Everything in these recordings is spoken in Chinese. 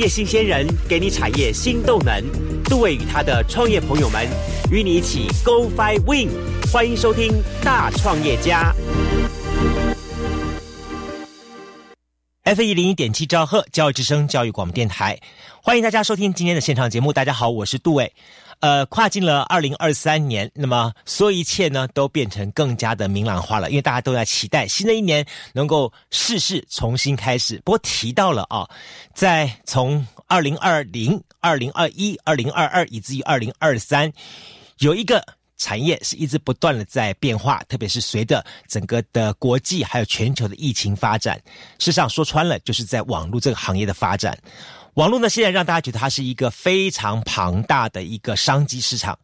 业新鲜人给你产业新动能。杜伟与他的创业朋友们与你一起 Go Fly Win。欢迎收听《大创业家》。F 一零一点七兆赫教育之声教育广播电台，欢迎大家收听今天的现场节目。大家好，我是杜伟。呃，跨进了二零二三年，那么所有一切呢都变成更加的明朗化了，因为大家都在期待新的一年能够事事重新开始。不过提到了啊，在从二零二零、二零二一、二零二二以至于二零二三，有一个产业是一直不断的在变化，特别是随着整个的国际还有全球的疫情发展，事实上说穿了，就是在网络这个行业的发展。网络呢，现在让大家觉得它是一个非常庞大的一个商机市场。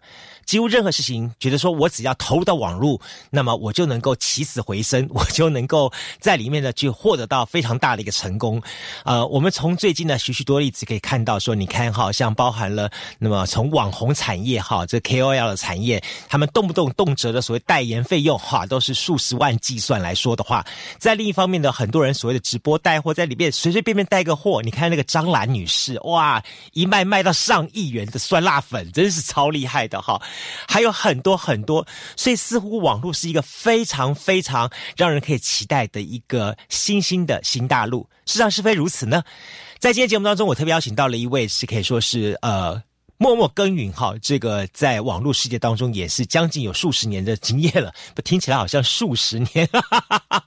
几乎任何事情，觉得说我只要投入到网络，那么我就能够起死回生，我就能够在里面呢去获得到非常大的一个成功。呃，我们从最近的许许多例子可以看到，说你看哈，像包含了那么从网红产业哈，这 KOL 的产业，他们动不动动辄的所谓代言费用哈，都是数十万计算来说的话，在另一方面呢，很多人所谓的直播带货，在里面随随便便带个货，你看那个张兰女士，哇，一卖卖到上亿元的酸辣粉，真是超厉害的哈。还有很多很多，所以似乎网络是一个非常非常让人可以期待的一个新兴的新大陆。事实上是非如此呢？在今天节目当中，我特别邀请到了一位是可以说是呃默默耕耘哈，这个在网络世界当中也是将近有数十年的经验了。不听起来好像数十年，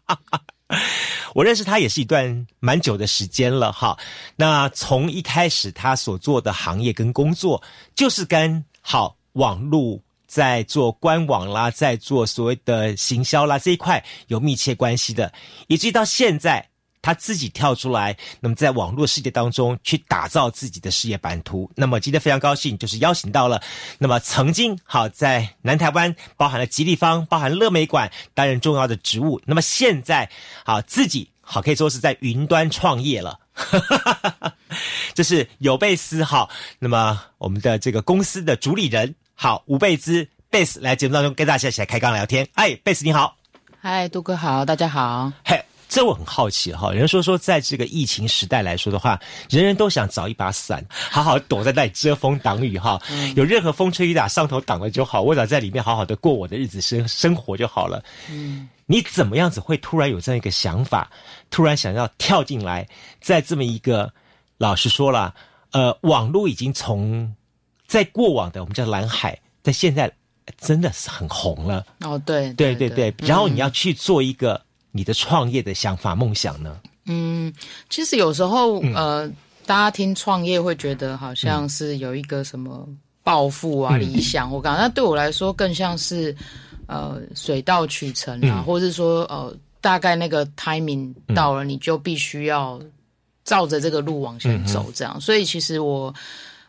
我认识他也是一段蛮久的时间了哈。那从一开始他所做的行业跟工作，就是跟好。网络在做官网啦，在做所谓的行销啦这一块有密切关系的，以至于到现在他自己跳出来，那么在网络世界当中去打造自己的事业版图。那么今天非常高兴，就是邀请到了那么曾经好在南台湾，包含了吉利方，包含乐美馆担任重要的职务。那么现在好自己好可以说是在云端创业了。这是有贝斯哈，那么我们的这个公司的主理人好吴贝兹贝斯来节目当中跟大家一起来开杠聊天。哎，贝斯你好，嗨，杜哥好，大家好。嘿，这我很好奇哈，人说说在这个疫情时代来说的话，人人都想找一把伞，好好躲在那里遮风挡雨哈。有任何风吹雨打，上头挡了就好，我只要在里面好好的过我的日子生生活就好了。嗯。你怎么样子会突然有这样一个想法，突然想要跳进来，在这么一个老实说了，呃，网络已经从在过往的我们叫蓝海，在现在真的是很红了。哦，对，对对对。然后你要去做一个你的创业的想法梦想呢？嗯，其实有时候呃，大家听创业会觉得好像是有一个什么抱负啊、理想，我感觉那对我来说更像是。呃，水到渠成啊，或者是说，呃，大概那个 timing 到了，你就必须要照着这个路往前走，这样。所以其实我，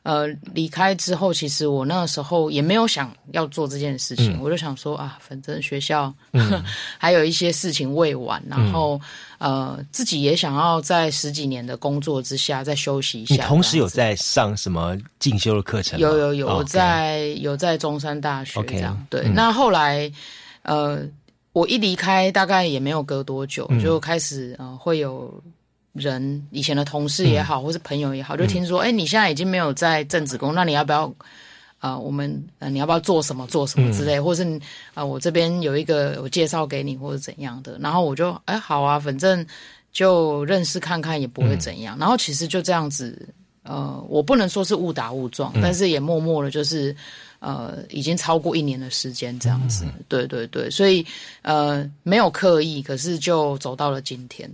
呃，离开之后，其实我那个时候也没有想要做这件事情，我就想说啊，反正学校 还有一些事情未完，然后呃，自己也想要在十几年的工作之下再休息一下。你同时有在上什么进修的课程？有有有，在有在中山大学这样。对，那后来呃，我一离开，大概也没有隔多久，就开始呃，会有人以前的同事也好，或是朋友也好，就听说，哎，你现在已经没有在正职工，那你要不要？啊，我们呃，你要不要做什么做什么之类，或是啊，我这边有一个我介绍给你，或者怎样的，然后我就哎好啊，反正就认识看看也不会怎样，然后其实就这样子，呃，我不能说是误打误撞，但是也默默的，就是呃，已经超过一年的时间这样子，对对对，所以呃，没有刻意，可是就走到了今天。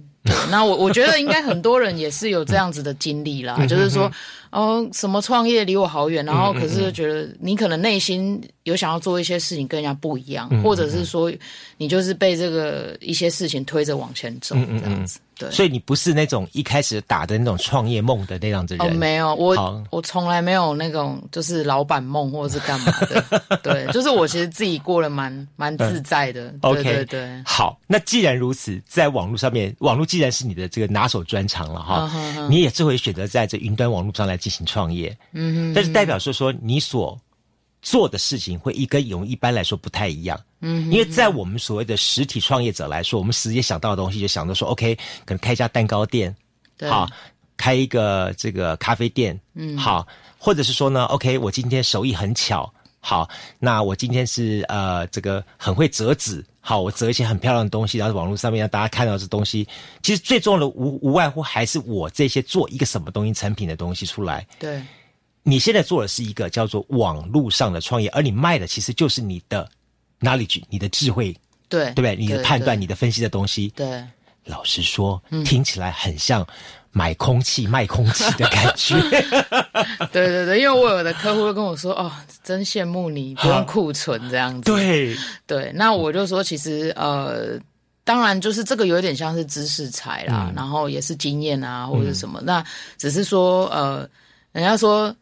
那我我觉得应该很多人也是有这样子的经历啦，就是说。哦，什么创业离我好远，然后可是觉得你可能内心有想要做一些事情跟人家不一样，或者是说你就是被这个一些事情推着往前走这样子。对，所以你不是那种一开始打的那种创业梦的那样子人。哦，没有，我我从来没有那种就是老板梦或者是干嘛的。对，就是我其实自己过得蛮蛮自在的。OK，对对。好，那既然如此，在网络上面，网络既然是你的这个拿手专长了哈，你也最会选择在这云端网络上来。进行创业，嗯，但是代表是说你所做的事情会一跟我们一般来说不太一样，嗯，因为在我们所谓的实体创业者来说，我们直接想到的东西就想到说，OK，可能开一家蛋糕店，对。好，开一个这个咖啡店，嗯，好，或者是说呢，OK，我今天手艺很巧，好，那我今天是呃这个很会折纸，好，我折一些很漂亮的东西，然后网络上面让大家看到这东西。其实最重要的无无外乎还是我这些做一个什么东西成品的东西出来。对，你现在做的是一个叫做网络上的创业，而你卖的其实就是你的 knowledge，你的智慧，对，对不对？你的判断，你的分析的东西。对，老实说，听起来很像。买空气卖空气的感觉，对对对，因为我有的客户会跟我说：“哦，真羡慕你不用库存这样子。”对对，那我就说，其实呃，当然就是这个有点像是知识财啦，然后也是经验啊，或者什么。那只是说呃，人家说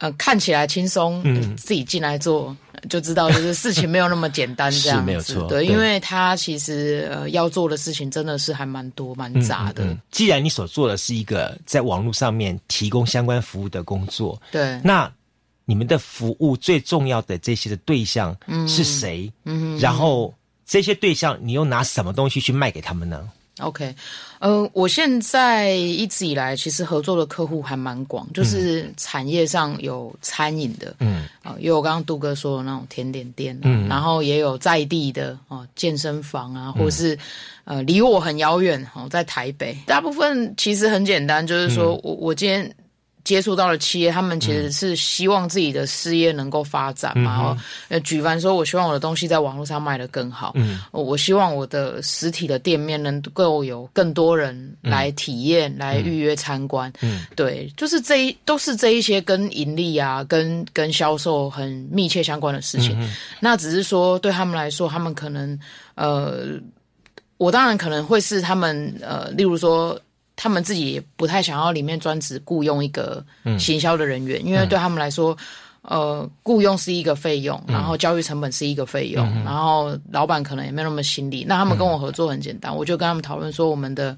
呃，看起来轻松，嗯自己进来做。就知道，就是事情没有那么简单，这样子。对，因为他其实呃要做的事情真的是还蛮多、蛮杂的。既然你所做的是一个在网络上面提供相关服务的工作，对，那你们的服务最重要的这些的对象是谁？嗯，然后这些对象你又拿什么东西去卖给他们呢？OK，呃，我现在一直以来其实合作的客户还蛮广，就是产业上有餐饮的，嗯，啊，因为我刚刚杜哥说的那种甜点店，嗯，然后也有在地的哦健身房啊，或是呃离我很遥远哦，在台北，大部分其实很简单，就是说我我今天。接触到了企业，他们其实是希望自己的事业能够发展嘛。呃，举凡说，我希望我的东西在网络上卖得更好。嗯，我希望我的实体的店面能够有更多人来体验、来预约参观。嗯，对，就是这一都是这一些跟盈利啊、跟跟销售很密切相关的事情。那只是说对他们来说，他们可能呃，我当然可能会是他们呃，例如说。他们自己也不太想要里面专职雇佣一个行销的人员，因为对他们来说，呃，雇佣是一个费用，然后教育成本是一个费用，然后老板可能也没有那么心力。那他们跟我合作很简单，我就跟他们讨论说我们的。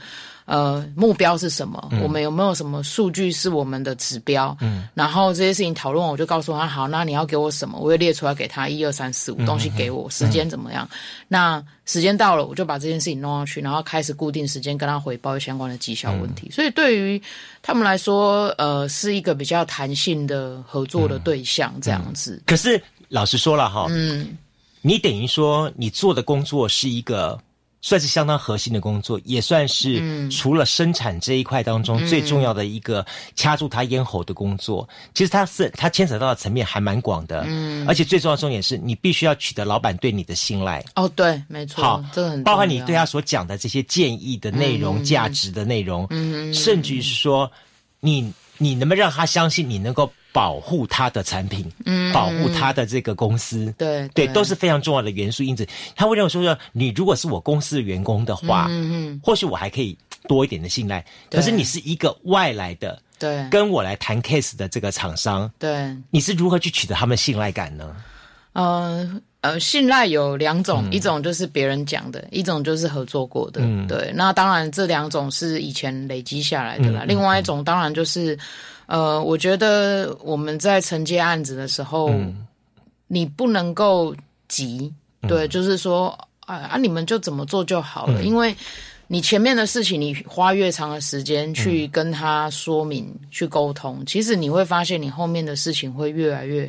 呃，目标是什么？我们有没有什么数据是我们的指标？嗯，然后这些事情讨论完，我就告诉他，好，那你要给我什么？我会列出来给他，一二三四五东西给我，时间怎么样？那时间到了，我就把这件事情弄上去，然后开始固定时间跟他回报相关的绩效问题。所以对于他们来说，呃，是一个比较弹性的合作的对象，这样子。可是老实说了哈，嗯，你等于说你做的工作是一个。算是相当核心的工作，也算是除了生产这一块当中最重要的一个掐住他咽喉的工作。其实它是它牵扯到的层面还蛮广的，嗯，而且最重要的重点是你必须要取得老板对你的信赖。哦，对，没错，好，这个很包含你对他所讲的这些建议的内容、价值的内容，嗯，甚至于是说你你能不能让他相信你能够。保护他的产品，嗯，保护他的这个公司，对对，都是非常重要的元素因子。他会认为说说，你如果是我公司的员工的话，嗯嗯，或许我还可以多一点的信赖。可是你是一个外来的，对，跟我来谈 case 的这个厂商，对，你是如何去取得他们信赖感呢？呃呃，信赖有两种，一种就是别人讲的，一种就是合作过的，对。那当然这两种是以前累积下来的啦。另外一种当然就是。呃，我觉得我们在承接案子的时候，你不能够急，对，就是说，啊啊，你们就怎么做就好了，因为你前面的事情，你花越长的时间去跟他说明、去沟通，其实你会发现你后面的事情会越来越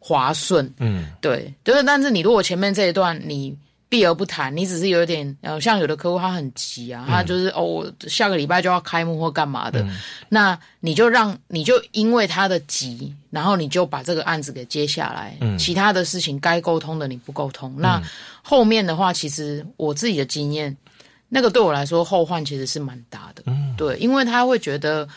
滑顺，嗯，对，就是，但是你如果前面这一段你。避而不谈，你只是有点呃，像有的客户他很急啊，他就是哦，我下个礼拜就要开幕或干嘛的，那你就让你就因为他的急，然后你就把这个案子给接下来，其他的事情该沟通的你不沟通，那后面的话，其实我自己的经验，那个对我来说后患其实是蛮大的，对，因为他会觉得。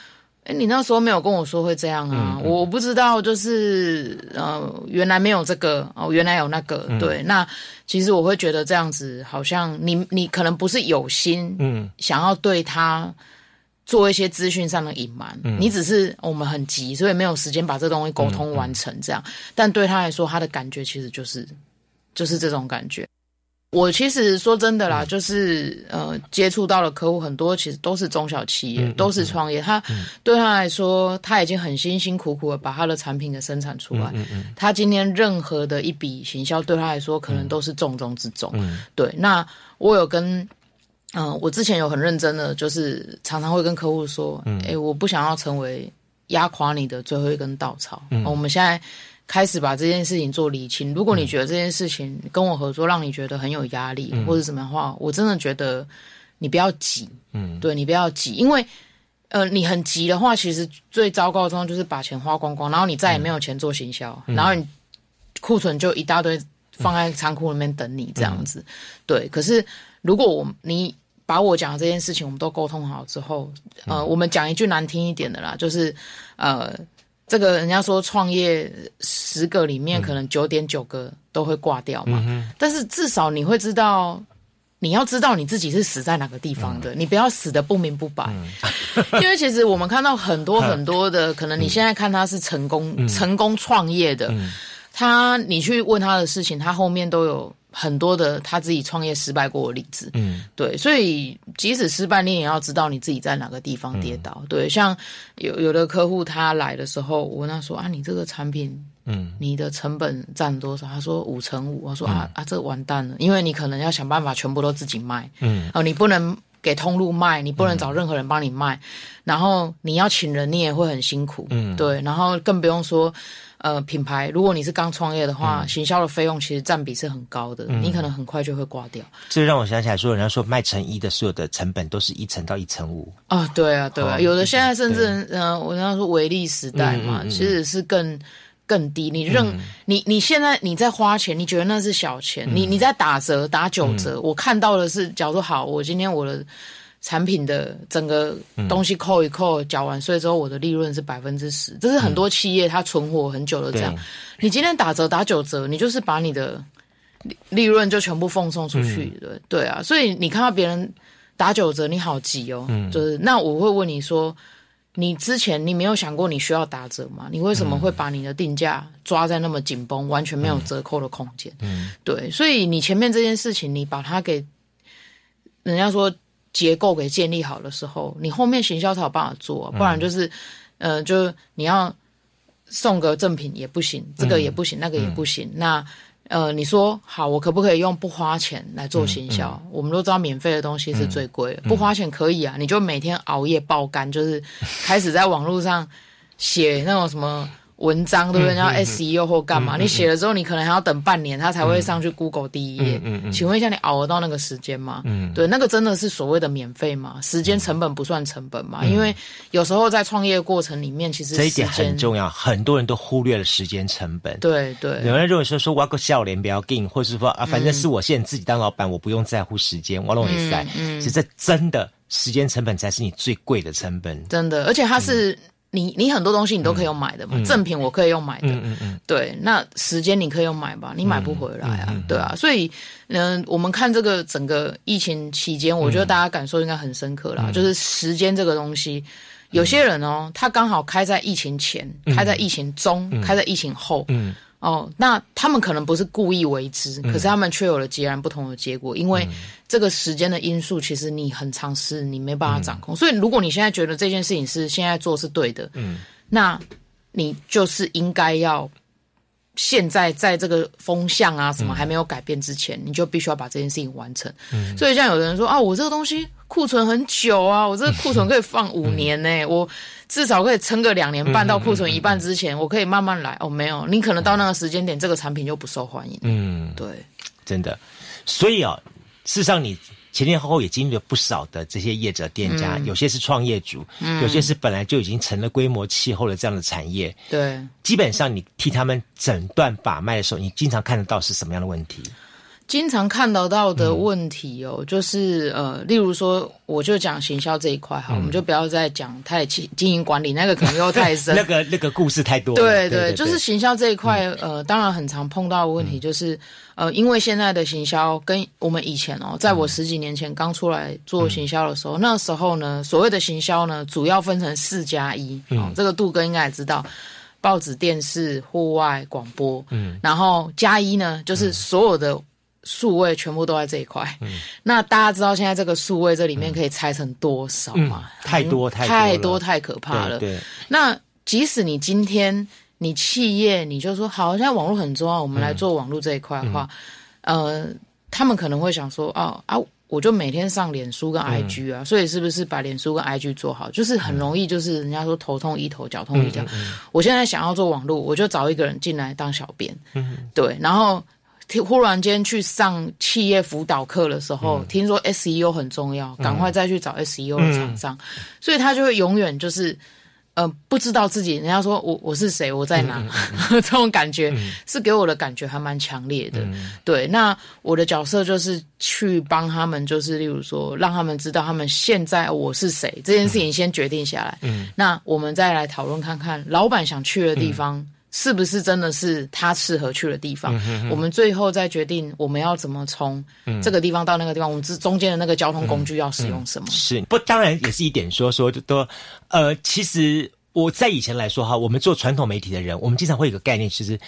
哎，你那时候没有跟我说会这样啊？我不知道，就是呃，原来没有这个哦，原来有那个。对，那其实我会觉得这样子，好像你你可能不是有心，嗯，想要对他做一些资讯上的隐瞒，你只是我们很急，所以没有时间把这东西沟通完成这样。但对他来说，他的感觉其实就是就是这种感觉。我其实说真的啦，就是呃，接触到的客户很多，其实都是中小企业，都是创业。他对他来说，他已经很辛辛苦苦的把他的产品给生产出来。他今天任何的一笔行销，对他来说可能都是重中之重。对，那我有跟嗯，我之前有很认真的，就是常常会跟客户说，哎，我不想要成为压垮你的最后一根稻草。我们现在开始把这件事情做理清。如果你觉得这件事情跟我合作让你觉得很有压力，或者什么的话，我真的觉得你不要急。嗯，对你不要急，因为呃，你很急的话，其实最糟糕的状况就是把钱花光光，然后你再也没有钱做行销，然后你库存就一大堆放在仓库里面等你这样子。对，可是如果我你。把我讲的这件事情，我们都沟通好之后，呃，我们讲一句难听一点的啦，就是，呃，这个人家说创业十个里面可能九点九个都会挂掉嘛，但是至少你会知道，你要知道你自己是死在哪个地方的，你不要死的不明不白，因为其实我们看到很多很多的，可能你现在看他是成功成功创业的，他你去问他的事情，他后面都有。很多的他自己创业失败过的例子，嗯，对，所以即使失败，你也要知道你自己在哪个地方跌倒。对，像有有的客户他来的时候，我问他说啊，你这个产品，嗯，你的成本占多少？他说五成五。我说啊啊，这完蛋了，因为你可能要想办法全部都自己卖，嗯，哦，你不能给通路卖，你不能找任何人帮你卖，然后你要请人，你也会很辛苦，嗯，对，然后更不用说。呃，品牌，如果你是刚创业的话，行销的费用其实占比是很高的，你可能很快就会挂掉。这让我想起来，说人家说卖成衣的所有的成本都是一层到一层五啊，对啊，对啊，有的现在甚至，嗯，我刚刚说维利时代嘛，其实是更更低。你认你你现在你在花钱，你觉得那是小钱，你你在打折打九折，我看到的是，假如说好，我今天我的。产品的整个东西扣一扣，缴完税之后，我的利润是百分之十。这是很多企业它存活很久的这样。你今天打折打九折，你就是把你的利润就全部奉送出去的，对啊。所以你看到别人打九折，你好急哦。就是那我会问你说，你之前你没有想过你需要打折吗？你为什么会把你的定价抓在那么紧绷，完全没有折扣的空间？嗯，对。所以你前面这件事情，你把它给人家说。结构给建立好的时候，你后面行销才有办法做，不然就是，呃，就是你要送个赠品也不行，这个也不行，那个也不行。那呃，你说好，我可不可以用不花钱来做行销？我们都知道免费的东西是最贵，不花钱可以啊，你就每天熬夜爆肝，就是开始在网络上写那种什么。文章对不对？然后 SEO 或干嘛？你写了之后，你可能还要等半年，它才会上去 Google 第一页。请问一下，你熬得到那个时间吗？对，那个真的是所谓的免费吗？时间成本不算成本嘛？因为有时候在创业过程里面，其实这一点很重要，很多人都忽略了时间成本。对对，有人认为说说我要个笑脸不要紧，或者是说啊，反正是我现在自己当老板，我不用在乎时间，我弄一塞。其实这真的时间成本才是你最贵的成本。真的，而且它是。你你很多东西你都可以用买的嘛，赠品我可以用买的，对，那时间你可以用买吧，你买不回来啊，对啊，所以嗯，我们看这个整个疫情期间，我觉得大家感受应该很深刻啦，就是时间这个东西，有些人哦，他刚好开在疫情前，开在疫情中，开在疫情后，嗯。哦，那他们可能不是故意为之，可是他们却有了截然不同的结果，因为这个时间的因素，其实你很尝试，你没办法掌控。所以，如果你现在觉得这件事情是现在做是对的，嗯，那你就是应该要现在在这个风向啊什么还没有改变之前，你就必须要把这件事情完成。嗯，所以像有的人说啊，我这个东西库存很久啊，我这个库存可以放五年呢，我。至少可以撑个两年半到库存一半之前，我可以慢慢来。哦，没有，你可能到那个时间点，这个产品就不受欢迎。嗯，对，真的。所以啊，事实上你前前后后也经历了不少的这些业者店家，有些是创业主，有些是本来就已经成了规模气候的这样的产业。对，基本上你替他们诊断把脉的时候，你经常看得到是什么样的问题？经常看得到的问题哦，就是呃，例如说，我就讲行销这一块哈，我们就不要再讲太经经营管理那个可能又太深，那个那个故事太多。对对，就是行销这一块，呃，当然很常碰到的问题就是，呃，因为现在的行销跟我们以前哦，在我十几年前刚出来做行销的时候，那时候呢，所谓的行销呢，主要分成四加一，哦，这个杜哥应该也知道，报纸、电视、户外广播，嗯，然后加一呢，就是所有的。数位全部都在这一块，那大家知道现在这个数位这里面可以拆成多少吗？太多太太多太可怕了。对，那即使你今天你企业你就说好，现在网络很重要，我们来做网络这一块的话，呃，他们可能会想说，哦啊，我就每天上脸书跟 IG 啊，所以是不是把脸书跟 IG 做好，就是很容易，就是人家说头痛医头，脚痛医脚。我现在想要做网络，我就找一个人进来当小编，对，然后忽然间去上企业辅导课的时候，听说 SEO 很重要，赶快再去找 SEO 的厂商，所以他就会永远就是。呃，不知道自己，人家说我我是谁，我在哪，这种感觉是给我的感觉还蛮强烈的。对，那我的角色就是去帮他们，就是例如说，让他们知道他们现在我是谁这件事情先决定下来。嗯，那我们再来讨论看看，老板想去的地方。是不是真的是他适合去的地方？我们最后再决定我们要怎么从这个地方到那个地方，我们之中间的那个交通工具要使用什么？是不？当然也是一点说说都，呃，其实我在以前来说哈，我们做传统媒体的人，我们经常会有个概念，其实。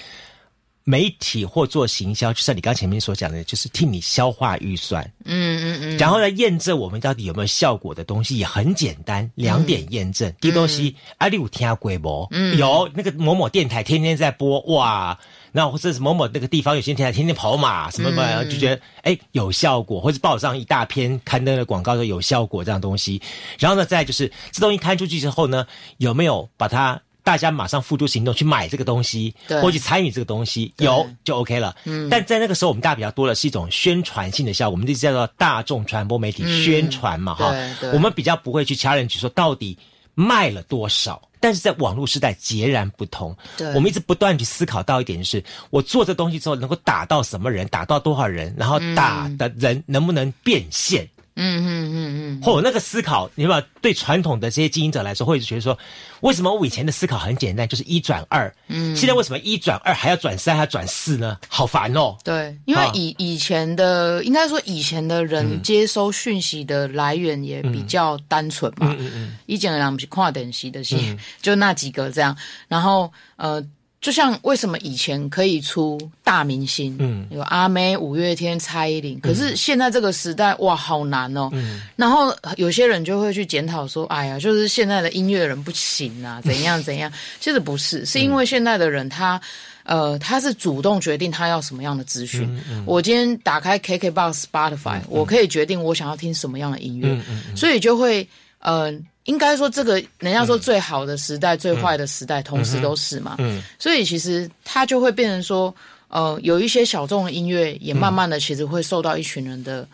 媒体或做行销，就像你刚前面所讲的，就是替你消化预算，嗯嗯嗯，然后来验证我们到底有没有效果的东西也很简单，两点验证。第一东西，阿里有听下规模，有那个某某电台天天在播，哇，那或者是某某那个地方有些电台天天跑马什么嘛，就觉得哎有效果，或者报上一大篇刊登的广告说有效果这样东西。然后呢，再就是这东西刊出去之后呢，有没有把它。大家马上付诸行动去买这个东西，或去参与这个东西，有就 OK 了。嗯，但在那个时候，我们大家比较多的是一种宣传性的效果，我们就叫做大众传播媒体宣传嘛，哈。我们比较不会去 challenge 说到底卖了多少，但是在网络时代截然不同。对，我们一直不断去思考到一点，就是我做这东西之后能够打到什么人，打到多少人，然后打的人能不能变现。嗯嗯嗯嗯嗯，或那个思考，你把对传统的这些经营者来说，会觉得说，为什么我以前的思考很简单，就是一转二，嗯，现在为什么一转二还要转三，还要转四呢？好烦哦。对，因为以以前的，应该说以前的人接收讯息的来源也比较单纯嘛，嗯嗯嗯，以前的人是跨等级的信，就那几个这样，然后呃。就像为什么以前可以出大明星，嗯，有阿妹、五月天、蔡依林，可是现在这个时代，哇，好难哦。嗯，然后有些人就会去检讨说，哎呀，就是现在的音乐人不行啊，怎样怎样。其实不是，是因为现在的人他，呃，他是主动决定他要什么样的资讯。我今天打开 KKBOX、Spotify，我可以决定我想要听什么样的音乐，所以就会，嗯。应该说，这个人家说最好的时代、最坏的时代，同时都是嘛。嗯，所以其实它就会变成说，呃，有一些小众的音乐也慢慢的其实会受到一群人的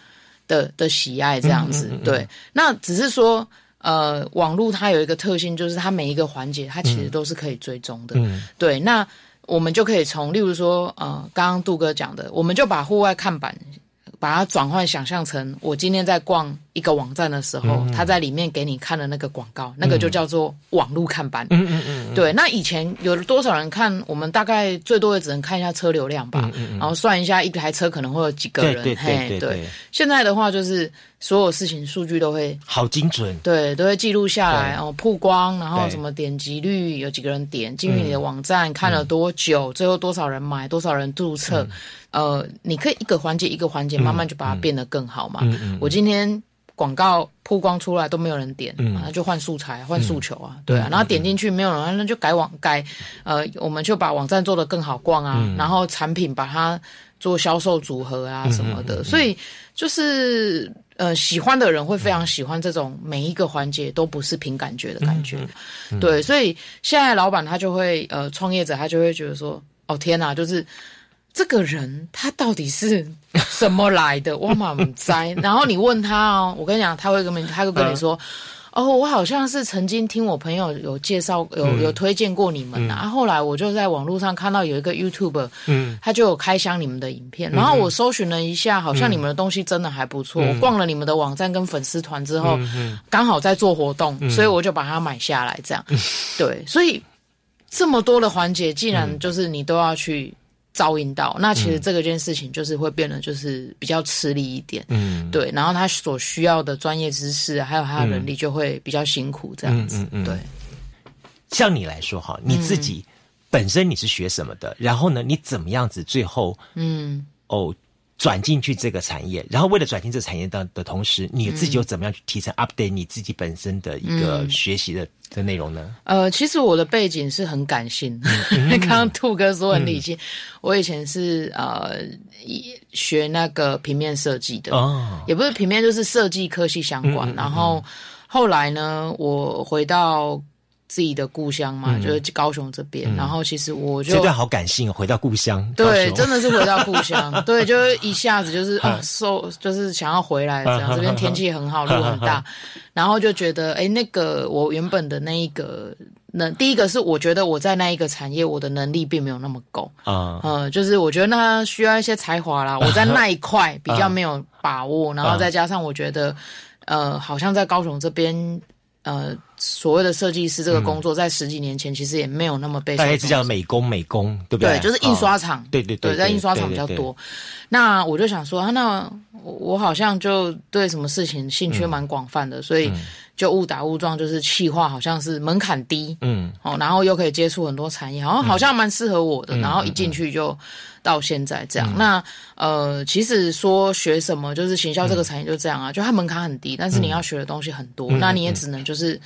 的的喜爱，这样子。对，那只是说，呃，网络它有一个特性，就是它每一个环节它其实都是可以追踪的。嗯，对，那我们就可以从，例如说，呃，刚刚杜哥讲的，我们就把户外看板把它转换想象成我今天在逛。一个网站的时候，他在里面给你看的那个广告，那个就叫做网络看板。嗯嗯嗯。对，那以前有多少人看？我们大概最多也只能看一下车流量吧，然后算一下一台车可能会有几个人。对对对对。现在的话，就是所有事情数据都会好精准。对，都会记录下来，然后曝光，然后什么点击率，有几个人点进去你的网站看了多久，最后多少人买，多少人注册。呃，你可以一个环节一个环节慢慢就把它变得更好嘛。嗯嗯。我今天。广告曝光出来都没有人点，那就换素材、换诉求啊，对啊，然后点进去没有人，那就改网改，呃，我们就把网站做得更好逛啊，然后产品把它做销售组合啊什么的，所以就是呃，喜欢的人会非常喜欢这种每一个环节都不是凭感觉的感觉，对，所以现在老板他就会呃，创业者他就会觉得说，哦天哪，就是。这个人他到底是 什么来的？我满栽。然后你问他哦，我跟你讲，他会跟你，他会跟你说，哦，我好像是曾经听我朋友有介绍，有有推荐过你们啊。后来我就在网络上看到有一个 YouTube，嗯，他就有开箱你们的影片。然后我搜寻了一下，好像你们的东西真的还不错。我逛了你们的网站跟粉丝团之后，刚好在做活动，所以我就把它买下来。这样，对，所以这么多的环节，既然就是你都要去。噪音到，那其实这个件事情就是会变得就是比较吃力一点，嗯，对，然后他所需要的专业知识还有他的能力就会比较辛苦这样子嗯，对。像你来说哈，你自己本身你是学什么的？然后呢，你怎么样子最后，嗯，哦，转进去这个产业，然后为了转进这个产业的的同时，你自己又怎么样去提升 update 你自己本身的一个学习的的内容呢？呃，其实我的背景是很感性，刚刚兔哥说很理性，我以前是呃学那个平面设计的，哦，也不是平面，就是设计科系相关。然后后来呢，我回到。自己的故乡嘛，就是高雄这边。然后其实我就这段好感性，回到故乡。对，真的是回到故乡。对，就是一下子就是啊，受就是想要回来这样。这边天气很好，路很大，然后就觉得哎，那个我原本的那一个能，第一个是我觉得我在那一个产业，我的能力并没有那么够啊。呃，就是我觉得那需要一些才华啦。我在那一块比较没有把握，然后再加上我觉得呃，好像在高雄这边。呃，所谓的设计师这个工作，在十几年前其实也没有那么被。大家只叫美工，美工对不对？对，就是印刷厂。对对对，在印刷厂比较多。那我就想说，啊那我好像就对什么事情兴趣蛮广泛的，所以就误打误撞，就是气化好像是门槛低，嗯，哦，然后又可以接触很多产业，好像好像蛮适合我的。然后一进去就。到现在这样，那呃，其实说学什么，就是行销这个产业就这样啊，就它门槛很低，但是你要学的东西很多，那你也只能就是。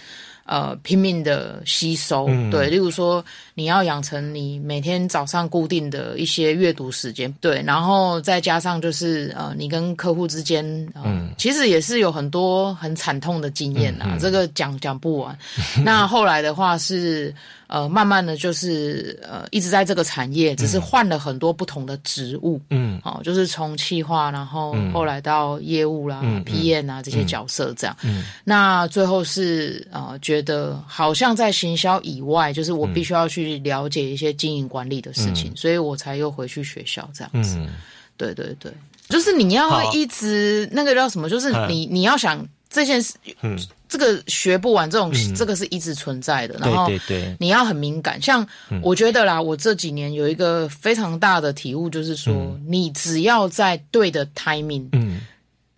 呃，拼命的吸收，对，例如说你要养成你每天早上固定的一些阅读时间，对，然后再加上就是呃，你跟客户之间，嗯，其实也是有很多很惨痛的经验呐，这个讲讲不完。那后来的话是呃，慢慢的就是呃，一直在这个产业，只是换了很多不同的职务，嗯，哦，就是从企划，然后后来到业务啦、PM 啊这些角色这样，嗯，那最后是呃，觉得好像在行销以外，就是我必须要去了解一些经营管理的事情，所以我才又回去学校这样子。对对对，就是你要一直那个叫什么？就是你你要想这件事，嗯，这个学不完，这种这个是一直存在的。然后你要很敏感，像我觉得啦，我这几年有一个非常大的体悟，就是说，你只要在对的 timing，嗯。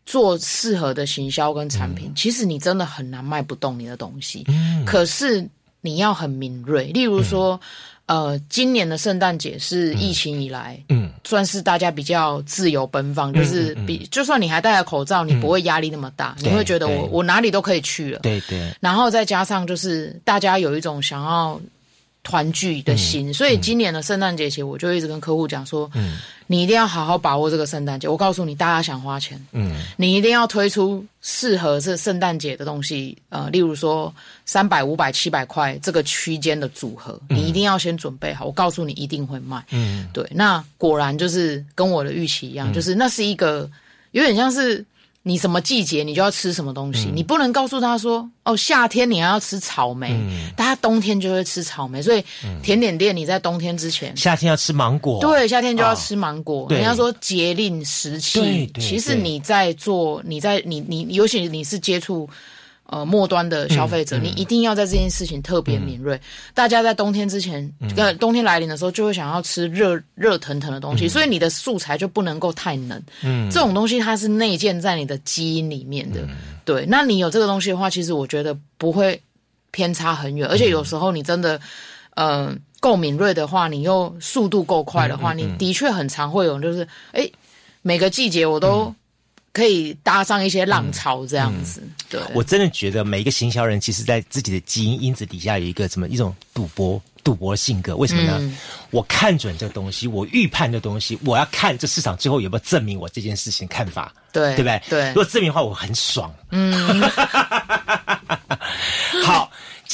做适合的行销跟产品，其实你真的很难卖不动你的东西。嗯，可是你要很敏锐。例如说，呃，今年的圣诞节是疫情以来，嗯，算是大家比较自由奔放，就是比就算你还戴着口罩，你不会压力那么大，你会觉得我我哪里都可以去了。对对。然后再加上就是大家有一种想要。团聚的心，所以今年的圣诞节前，我就一直跟客户讲说，嗯，你一定要好好把握这个圣诞节。我告诉你，大家想花钱，嗯，你一定要推出适合这圣诞节的东西，呃，例如说三百、五百、七百块这个区间的组合，你一定要先准备好。我告诉你，一定会卖，嗯，对。那果然就是跟我的预期一样，就是那是一个有点像是。你什么季节，你就要吃什么东西。你不能告诉他说：“哦，夏天你还要吃草莓，大家冬天就会吃草莓。”所以甜点店你在冬天之前，夏天要吃芒果。对，夏天就要吃芒果。人家说节令时期，其实你在做，你在你你，尤其你是接触。呃，末端的消费者，你一定要在这件事情特别敏锐。大家在冬天之前，跟冬天来临的时候，就会想要吃热热腾腾的东西，所以你的素材就不能够太冷。嗯，这种东西它是内建在你的基因里面的。对，那你有这个东西的话，其实我觉得不会偏差很远。而且有时候你真的，呃，够敏锐的话，你又速度够快的话，你的确很常会有，就是，哎，每个季节我都。可以搭上一些浪潮这样子，对我真的觉得每一个行销人，其实在自己的基因因子底下有一个什么一种赌博赌博性格。为什么呢？我看准这个东西，我预判这东西，我要看这市场最后有没有证明我这件事情看法，对对不对？对，如果证明的话，我很爽。嗯，好。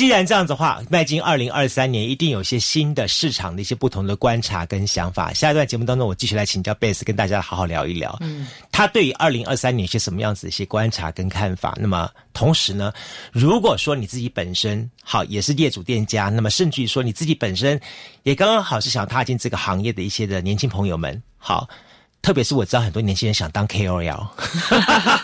既然这样子的话，迈进二零二三年，一定有些新的市场的一些不同的观察跟想法。下一段节目当中，我继续来请教贝斯，跟大家好好聊一聊。嗯，他对于二零二三年一些什么样子的一些观察跟看法？那么，同时呢，如果说你自己本身好也是业主店家，那么甚至于说你自己本身也刚刚好是想踏进这个行业的一些的年轻朋友们，好。特别是我知道很多年轻人想当 KOL，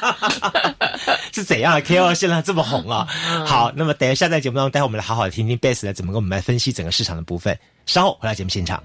是怎样？KOL 现在这么红啊！好，那么等一下在节目当中，待会我们来好好的听听 Bass 来怎么跟我们来分析整个市场的部分。稍后回到节目现场。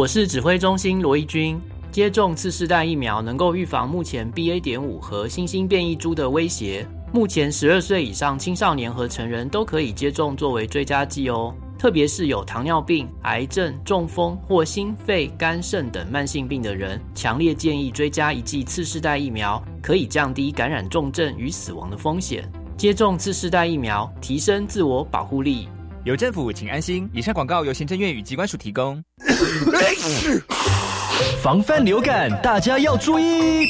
我是指挥中心罗义军。接种次世代疫苗能够预防目前 BA. 点五和新兴变异株的威胁。目前十二岁以上青少年和成人都可以接种作为追加剂哦。特别是有糖尿病、癌症、中风或心肺、肝肾等慢性病的人，强烈建议追加一剂次世代疫苗，可以降低感染重症与死亡的风险。接种次世代疫苗，提升自我保护力。有政府，请安心。以上广告由行政院与机关署提供。防范流感，大家要注意。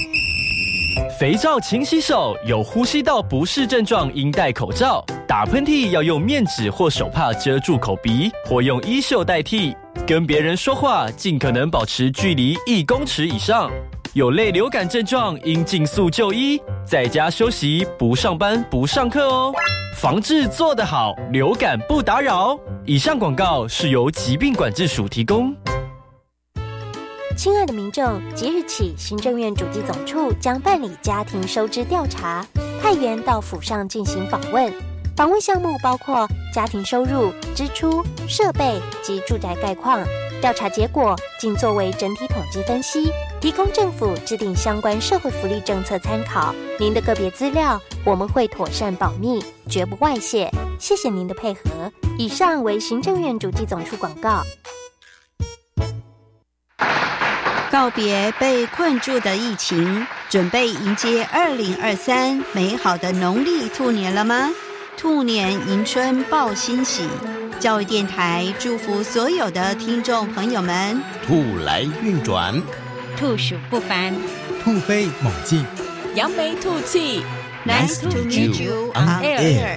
肥皂勤洗手，有呼吸道不适症状应戴口罩。打喷嚏要用面纸或手帕遮住口鼻，或用衣袖代替。跟别人说话尽可能保持距离一公尺以上。有类流感症状应尽速就医，在家休息，不上班不上课哦。防治做得好，流感不打扰。以上广告是由疾病管制署提供。亲爱的民众，即日起，行政院主机总处将办理家庭收支调查，派员到府上进行访问。访问项目包括家庭收入、支出、设备及住宅概况。调查结果仅作为整体统计分析，提供政府制定相关社会福利政策参考。您的个别资料我们会妥善保密，绝不外泄。谢谢您的配合。以上为行政院主机总处广告。告别被困住的疫情，准备迎接二零二三美好的农历兔年了吗？兔年迎春报欣喜，教育电台祝福所有的听众朋友们：兔来运转，兔鼠不凡，兔飞猛进，扬眉吐气。Nice to meet you on air.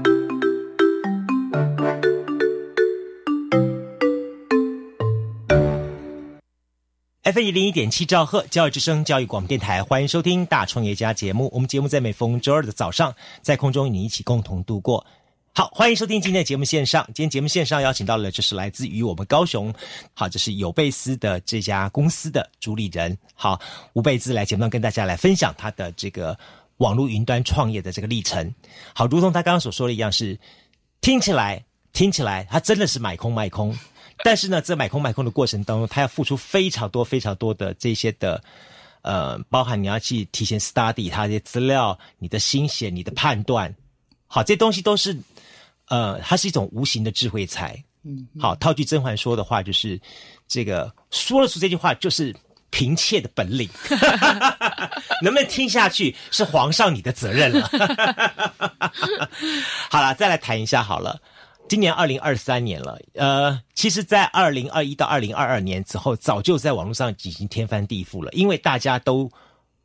F 一零一点七兆赫教育之声教育广播电台，欢迎收听《大创业家》节目。我们节目在每逢周二的早上，在空中与你一起共同度过。好，欢迎收听今天的节目线上。今天节目线上邀请到了，就是来自于我们高雄，好，这是有贝斯的这家公司的主理人，好，吴贝兹来节目上跟大家来分享他的这个网络云端创业的这个历程。好，如同他刚刚所说的一样是，听起来听起来他真的是买空卖空，但是呢，在买空卖空的过程当中，他要付出非常多非常多的这些的。呃，包含你要去提前 study 他这些资料，你的心血，你的判断，好，这东西都是，呃，它是一种无形的智慧财。嗯，好，套句甄嬛说的话，就是这个说了出这句话，就是嫔妾的本领。能不能听下去，是皇上你的责任了。好了，再来谈一下好了。今年二零二三年了，呃，其实，在二零二一到二零二二年之后，早就在网络上已经天翻地覆了，因为大家都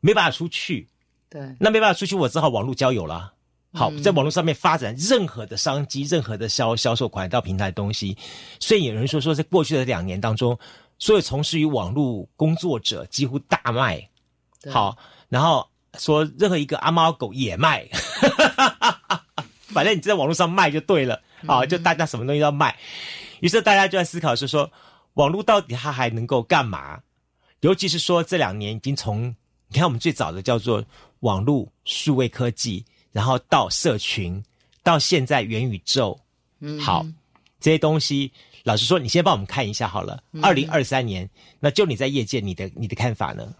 没办法出去，对，那没办法出去，我只好网络交友了。好，在网络上面发展任何的商机，任何的销销售管道平台的东西，所以有人说说，在过去的两年当中，所有从事于网络工作者几乎大卖，好，然后说任何一个阿猫狗也卖。反正你在网络上卖就对了啊，就大家什么东西要卖，于是大家就在思考是说，网络到底它还能够干嘛？尤其是说这两年已经从你看我们最早的叫做网络数位科技，然后到社群，到现在元宇宙，嗯，好，这些东西，老实说，你先帮我们看一下好了。二零二三年，那就你在业界，你的你的看法呢？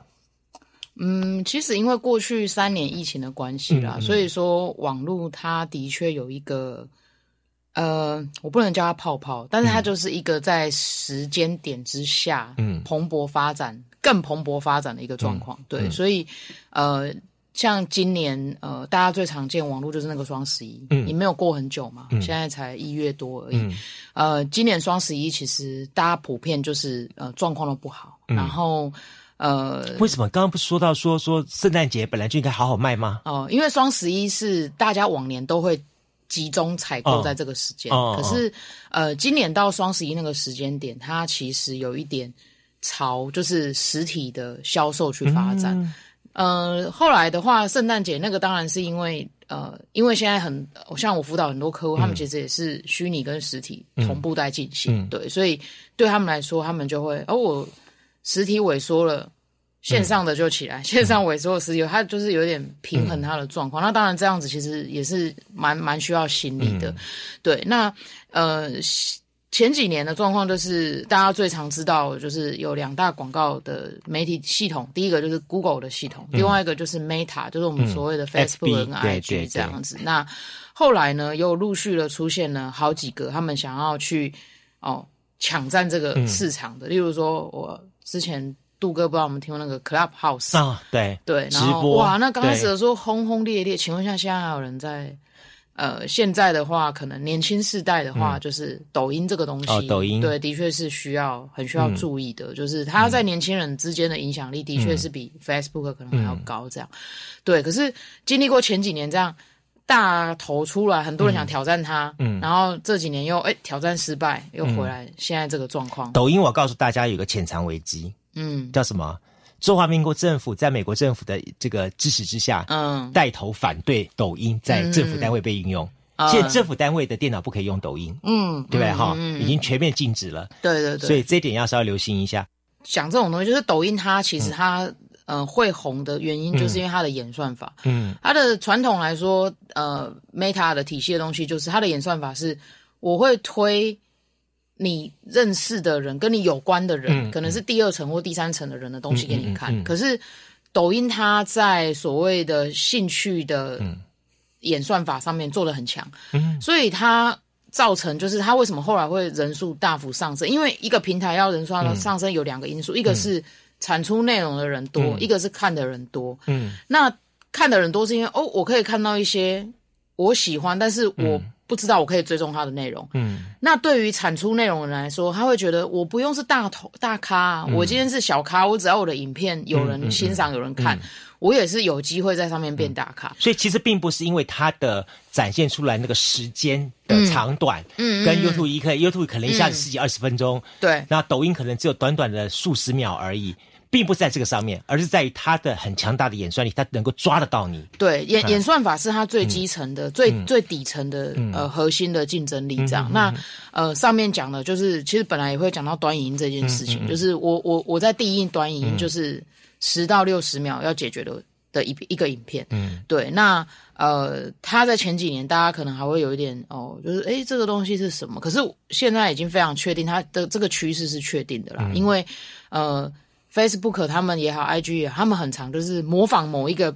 嗯，其实因为过去三年疫情的关系啦，嗯嗯所以说网络它的确有一个，呃，我不能叫它泡泡，但是它就是一个在时间点之下，嗯蓬勃发展、更蓬勃发展的一个状况。对，嗯所以呃，像今年呃，大家最常见网络就是那个双十一，嗯，也没有过很久嘛，现在才一月多而已。呃，今年双十一其实大家普遍就是呃状况都不好，然后呃，为什么刚刚不是说到说说圣诞节本来就应该好好卖吗？哦，因为双十一是大家往年都会集中采购在这个时间，可是呃，今年到双十一那个时间点，它其实有一点朝就是实体的销售去发展。呃，后来的话，圣诞节那个当然是因为呃，因为现在很像我辅导很多客户，他们其实也是虚拟跟实体同步在进行，对，所以对他们来说，他们就会，哦，我实体萎缩了，线上的就起来，线上萎缩实体，他就是有点平衡他的状况。那当然这样子其实也是蛮蛮需要心理的，对，那呃。前几年的状况就是，大家最常知道就是有两大广告的媒体系统，第一个就是 Google 的系统，另外一个就是 Meta，就是我们所谓的 Facebook 跟 IG 这样子。那后来呢，又陆续的出现了好几个，他们想要去哦抢占这个市场的。例如说，我之前杜哥不知道我们听过那个 Clubhouse 啊，对对，然后哇，那刚开始的时候轰轰烈烈，请问一下，现在还有人在？呃，现在的话，可能年轻世代的话，就是抖音这个东西，抖音对，的确是需要很需要注意的。就是它在年轻人之间的影响力，的确是比 Facebook 可能还要高。这样，对。可是经历过前几年这样大头出来，很多人想挑战它，嗯，然后这几年又哎挑战失败，又回来，现在这个状况。抖音，我告诉大家有个潜藏危机，嗯，叫什么？中华民国政府在美国政府的这个支持之下，嗯，带头反对抖音在政府单位被应用。现在政府单位的电脑不可以用抖音，嗯，对不对？哈，已经全面禁止了。对对对。所以这一点要稍微留心一下。讲这种东西，就是抖音它其实它呃会红的原因，就是因为它的演算法。嗯，它的传统来说，呃，Meta 的体系的东西，就是它的演算法是我会推。你认识的人跟你有关的人，可能是第二层或第三层的人的东西给你看。可是抖音它在所谓的兴趣的演算法上面做的很强，所以它造成就是它为什么后来会人数大幅上升？因为一个平台要人数上升有两个因素，一个是产出内容的人多，一个是看的人多。嗯，那看的人多是因为哦，我可以看到一些我喜欢，但是我。不知道我可以追踪他的内容，嗯，那对于产出内容的人来说，他会觉得我不用是大头大咖，我今天是小咖，我只要我的影片有人欣赏、有人看，我也是有机会在上面变大咖。所以其实并不是因为他的展现出来那个时间的长短，嗯，跟 YouTube 一可 YouTube 可能一下子十几二十分钟，对，那抖音可能只有短短的数十秒而已。并不是在这个上面，而是在于它的很强大的演算力，它能够抓得到你。对，演演算法是它最基层的、最最底层的呃核心的竞争力。这样，那呃上面讲的就是，其实本来也会讲到短影音这件事情，就是我我我在第一短影音就是十到六十秒要解决的的一一个影片。嗯，对。那呃，他在前几年大家可能还会有一点哦，就是哎这个东西是什么？可是现在已经非常确定，它的这个趋势是确定的啦，因为呃。Facebook 他们也好，IG 也好，他们很常就是模仿某一个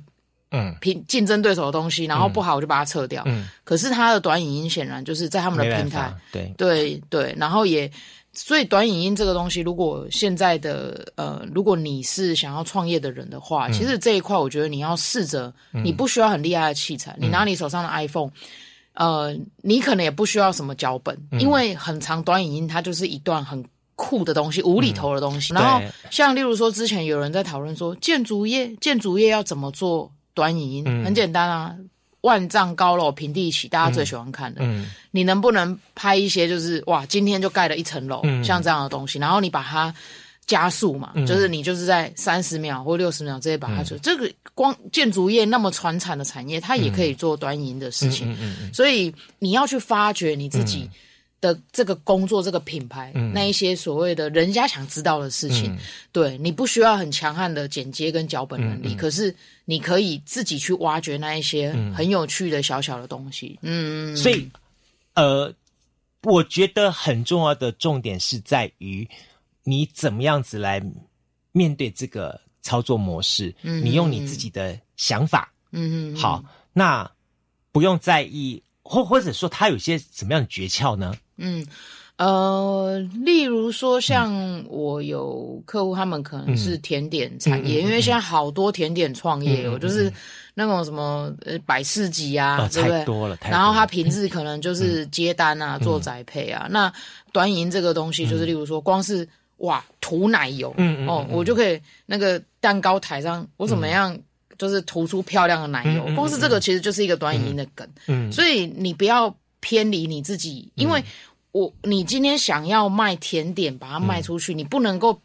嗯。平竞争对手的东西，然后不好我就把它撤掉。嗯，可是它的短影音显然就是在他们的平台，对。对对，然后也所以短影音这个东西，如果现在的呃，如果你是想要创业的人的话，其实这一块我觉得你要试着，你不需要很厉害的器材，你拿你手上的 iPhone，呃，你可能也不需要什么脚本，因为很长短影音它就是一段很。酷的东西，无厘头的东西。然后像例如说，之前有人在讨论说，建筑业建筑业要怎么做短影？很简单啊，万丈高楼平地起，大家最喜欢看的。嗯你能不能拍一些就是哇，今天就盖了一层楼，像这样的东西，然后你把它加速嘛，就是你就是在三十秒或六十秒直接把它做。这个光建筑业那么传产的产业，它也可以做短影的事情嗯。所以你要去发掘你自己。的这个工作，这个品牌，那一些所谓的人家想知道的事情，对你不需要很强悍的剪接跟脚本能力，可是你可以自己去挖掘那一些很有趣的小小的东西。嗯，所以，呃，我觉得很重要的重点是在于你怎么样子来面对这个操作模式。嗯，你用你自己的想法。嗯嗯，好，那不用在意，或或者说他有些什么样的诀窍呢？嗯，呃，例如说，像我有客户，他们可能是甜点产业，因为现在好多甜点创业哦，就是那种什么呃百事级啊，对不对？多了，然后他平日可能就是接单啊，做宅配啊。那短影音这个东西，就是例如说，光是哇涂奶油，嗯哦，我就可以那个蛋糕台上，我怎么样，就是涂出漂亮的奶油。光是这个其实就是一个短影音的梗，嗯，所以你不要偏离你自己，因为。我你今天想要卖甜点，把它卖出去，你不能够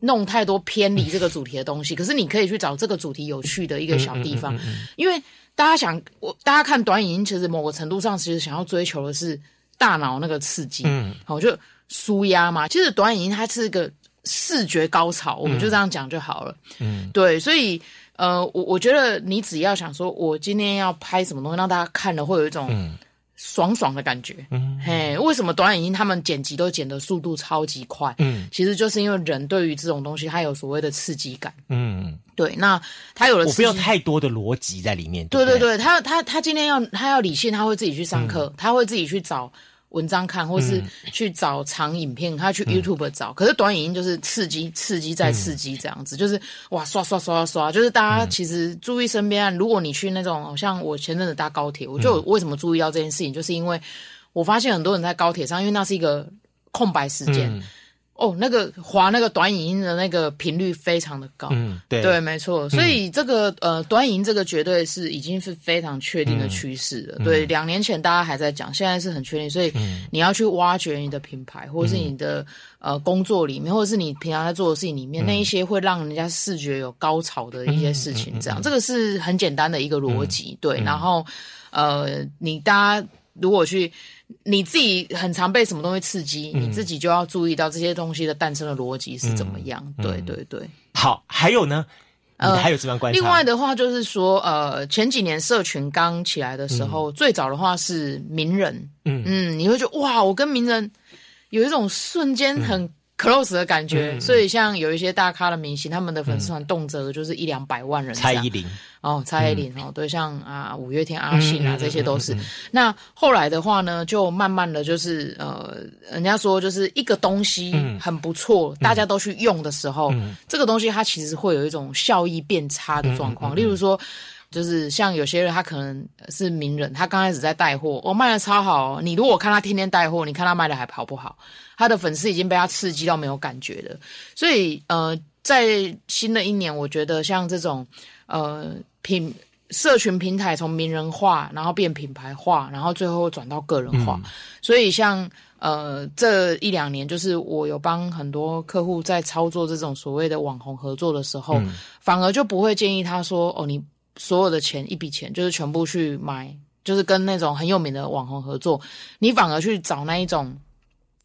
弄太多偏离这个主题的东西。可是你可以去找这个主题有趣的一个小地方，因为大家想我大家看短影音，其实某个程度上其实想要追求的是大脑那个刺激，嗯，好就舒压嘛。其实短影音它是一个视觉高潮，我们就这样讲就好了，嗯，对，所以呃，我我觉得你只要想说我今天要拍什么东西，让大家看了会有一种。爽爽的感觉，嗯，嘿，为什么短影音他们剪辑都剪的速度超级快？嗯，其实就是因为人对于这种东西，他有所谓的刺激感，嗯，对，那他有了，我不要太多的逻辑在里面，对对对，他他他今天要他要理性，他会自己去上课，他会自己去找。文章看，或是去找长影片，他去 YouTube 找。可是短影音就是刺激、刺激再刺激这样子，就是哇刷刷刷刷，就是大家其实注意身边。如果你去那种，像我前阵子搭高铁，我就为什么注意到这件事情，就是因为我发现很多人在高铁上，因为那是一个空白时间。哦，那个滑那个短影音的那个频率非常的高，嗯，对，对，没错，所以这个呃短影音这个绝对是已经是非常确定的趋势了。对，两年前大家还在讲，现在是很确定，所以你要去挖掘你的品牌，或者是你的呃工作里面，或者是你平常在做的事情里面，那一些会让人家视觉有高潮的一些事情，这样这个是很简单的一个逻辑，对。然后呃，你大家如果去。你自己很常被什么东西刺激，你自己就要注意到这些东西的诞生的逻辑是怎么样。对对对。好，还有呢？呃，还有这样关另外的话就是说，呃，前几年社群刚起来的时候，最早的话是名人。嗯嗯，你会觉得哇，我跟名人有一种瞬间很。Close 的感觉，所以像有一些大咖的明星，他们的粉丝团动辄就是一两百万人。蔡依林哦，蔡依林哦，对，像啊五月天阿信啊，这些都是。那后来的话呢，就慢慢的就是呃，人家说就是一个东西很不错，大家都去用的时候，这个东西它其实会有一种效益变差的状况。例如说，就是像有些人他可能是名人，他刚开始在带货，我卖的超好，你如果看他天天带货，你看他卖的还好不好？他的粉丝已经被他刺激到没有感觉了，所以呃，在新的一年，我觉得像这种呃品社群平台从名人化，然后变品牌化，然后最后转到个人化，所以像呃这一两年，就是我有帮很多客户在操作这种所谓的网红合作的时候，反而就不会建议他说哦，你所有的钱一笔钱就是全部去买，就是跟那种很有名的网红合作，你反而去找那一种。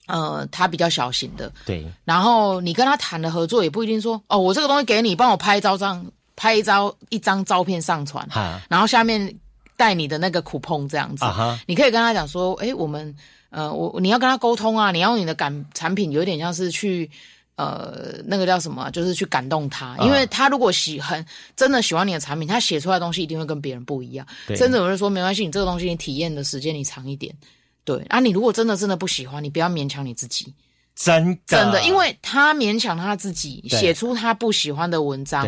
呃，他比较小型的，对。然后你跟他谈的合作也不一定说，哦，我这个东西给你，帮我拍一张张，拍一张一张照片上传，然后下面带你的那个 coupon 这样子。你可以跟他讲说，哎，我们呃，我你要跟他沟通啊，你要用你的感产品有点像是去呃那个叫什么，就是去感动他，因为他如果喜很真的喜欢你的产品，他写出来的东西一定会跟别人不一样。甚至有人说，没关系，你这个东西你体验的时间你长一点。对啊，你如果真的真的不喜欢，你不要勉强你自己，真的真的，因为他勉强他自己写出他不喜欢的文章，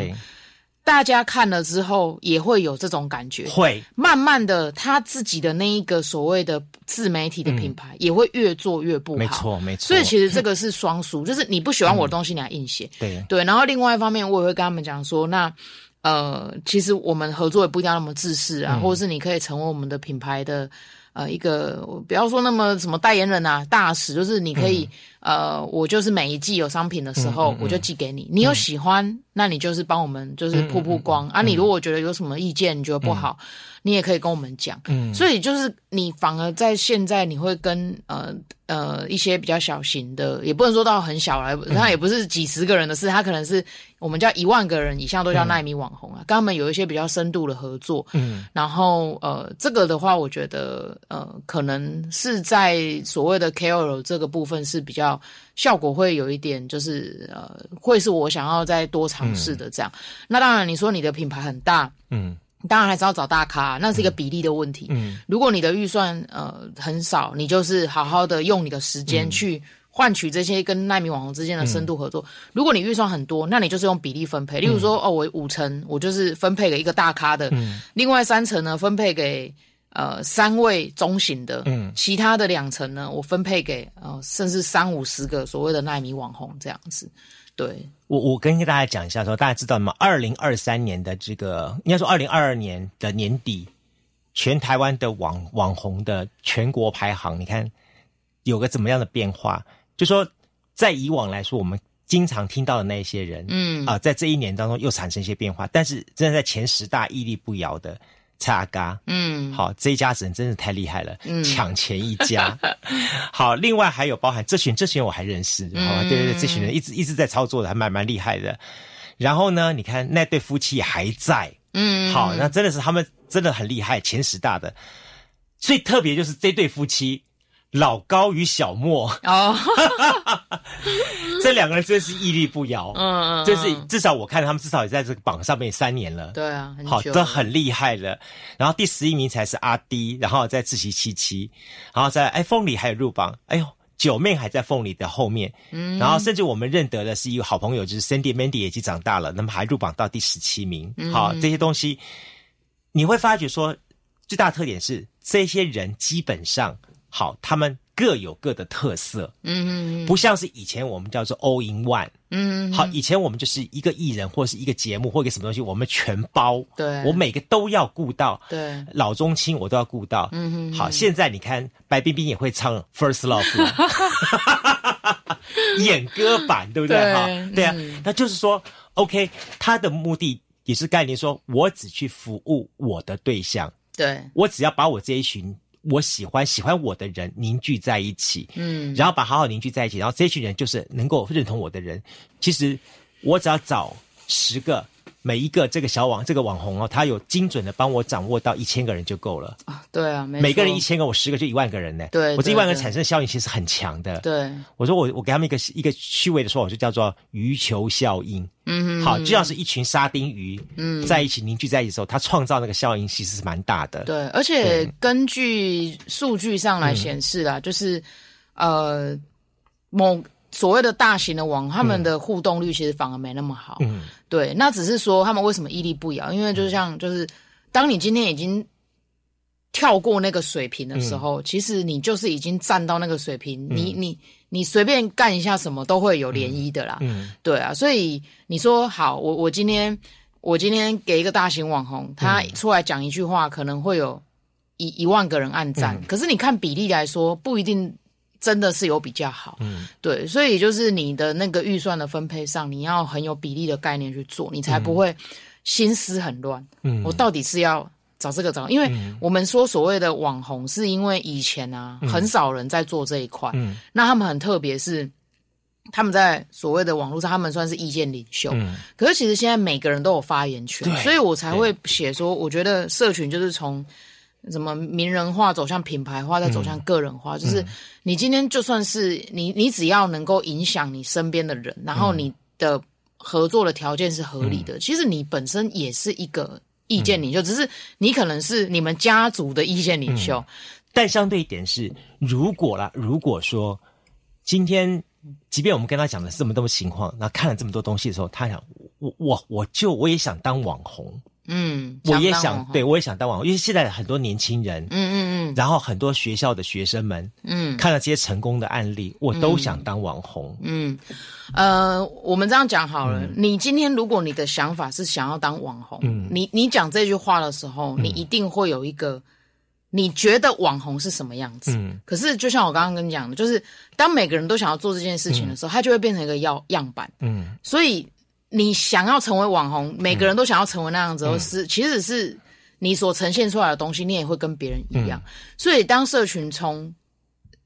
大家看了之后也会有这种感觉，会慢慢的他自己的那一个所谓的自媒体的品牌也会越做越不好，没错没错。所以其实这个是双输，就是你不喜欢我的东西，你还硬写，对对。然后另外一方面，我也会跟他们讲说，那呃，其实我们合作也不一定要那么自私啊，或者是你可以成为我们的品牌的。呃，一个不要说那么什么代言人啊，大使就是你可以，呃，我就是每一季有商品的时候，我就寄给你，你有喜欢，那你就是帮我们就是曝曝光。啊。你如果觉得有什么意见，你觉得不好，你也可以跟我们讲。嗯，所以就是你反而在现在你会跟呃。呃，一些比较小型的，也不能说到很小了，他也不是几十个人的事，他可能是我们叫一万个人以上都叫奈米网红啊，跟他们有一些比较深度的合作。嗯，然后呃，这个的话，我觉得呃，可能是在所谓的 KOL 这个部分是比较效果会有一点，就是呃，会是我想要再多尝试的这样。那当然，你说你的品牌很大，嗯。当然还是要找大咖，那是一个比例的问题。嗯，如果你的预算呃很少，你就是好好的用你的时间去换取这些跟奈米网红之间的深度合作。如果你预算很多，那你就是用比例分配。例如说，哦，我五成我就是分配给一个大咖的，另外三成呢分配给呃三位中型的，嗯，其他的两层呢我分配给呃甚至三五十个所谓的奈米网红这样子。对我，我跟大家讲一下，说大家知道吗？二零二三年的这个，应该说二零二二年的年底，全台湾的网网红的全国排行，你看有个怎么样的变化？就说在以往来说，我们经常听到的那些人，嗯啊，在这一年当中又产生一些变化，但是真的在前十大屹立不摇的。蔡阿嘎，嗯，好，这一家人真是太厉害了，抢钱一家。好，另外还有包含这群这群人我还认识，好吧？对对对，这群人一直一直在操作的，还蛮蛮厉害的。然后呢，你看那对夫妻还在，嗯，好，那真的是他们真的很厉害，前十大的。最特别就是这对夫妻。老高与小莫。哦，这两个人真是屹立不摇，嗯嗯，这是至少我看他们至少也在这个榜上面三年了，对啊，好都很厉害了。然后第十一名才是阿迪，然后在自习七七，然后在哎凤梨还有入榜，哎呦九妹还在凤梨的后面，嗯，然后甚至我们认得的是一个好朋友，就是 Cindy Mandy 已经长大了，那么还入榜到第十七名，好这些东西你会发觉说最大特点是这些人基本上。好，他们各有各的特色，嗯嗯嗯，不像是以前我们叫做 all in one，嗯，好，以前我们就是一个艺人或者是一个节目或一个什么东西，我们全包，对，我每个都要顾到，对，老中青我都要顾到，嗯嗯，好，现在你看白冰冰也会唱 First Love，演歌版对不对？哈，对啊，那就是说，OK，他的目的也是概念，说我只去服务我的对象，对。我只要把我这一群。我喜欢喜欢我的人凝聚在一起，嗯，然后把好好凝聚在一起，然后这群人就是能够认同我的人。其实我只要找十个，每一个这个小网这个网红哦，他有精准的帮我掌握到一千个人就够了啊。对啊，每个人一千个，我十个就一万个人呢。对，我这一万个产生的效应其实很强的。对，我说我我给他们一个一个趣味的说法，就叫做鱼球效应。嗯，好，就像是一群沙丁鱼，嗯，在一起凝聚在一起的时候，它创造那个效应其实是蛮大的。对，而且根据数据上来显示啦，就是呃，某所谓的大型的网，他们的互动率其实反而没那么好。嗯，对，那只是说他们为什么屹立不摇？因为就是像就是，当你今天已经跳过那个水平的时候，其实你就是已经站到那个水平，你你。你随便干一下什么都会有涟漪的啦，嗯，对啊，所以你说好，我我今天我今天给一个大型网红，他出来讲一句话，可能会有一一万个人按赞，可是你看比例来说，不一定真的是有比较好，嗯，对，所以就是你的那个预算的分配上，你要很有比例的概念去做，你才不会心思很乱，嗯，我到底是要。找这个找，因为我们说所谓的网红，是因为以前啊很少人在做这一块，嗯。那他们很特别，是他们在所谓的网络上，他们算是意见领袖。嗯。可是其实现在每个人都有发言权，所以我才会写说，我觉得社群就是从什么名人化走向品牌化，再走向个人化，就是你今天就算是你，你只要能够影响你身边的人，然后你的合作的条件是合理的，其实你本身也是一个。意见领袖只是你可能是你们家族的意见领袖，但相对一点是，如果啦，如果说今天，即便我们跟他讲的是这么多情况，那看了这么多东西的时候，他想，我我我就我也想当网红。嗯，我也想，对我也想当网红，因为现在很多年轻人，嗯嗯嗯，然后很多学校的学生们，嗯，看了这些成功的案例，我都想当网红。嗯，呃，我们这样讲好了，你今天如果你的想法是想要当网红，嗯，你你讲这句话的时候，你一定会有一个你觉得网红是什么样子。嗯，可是就像我刚刚跟你讲的，就是当每个人都想要做这件事情的时候，它就会变成一个样样板。嗯，所以。你想要成为网红，每个人都想要成为那样子，是其实是你所呈现出来的东西，你也会跟别人一样。所以，当社群从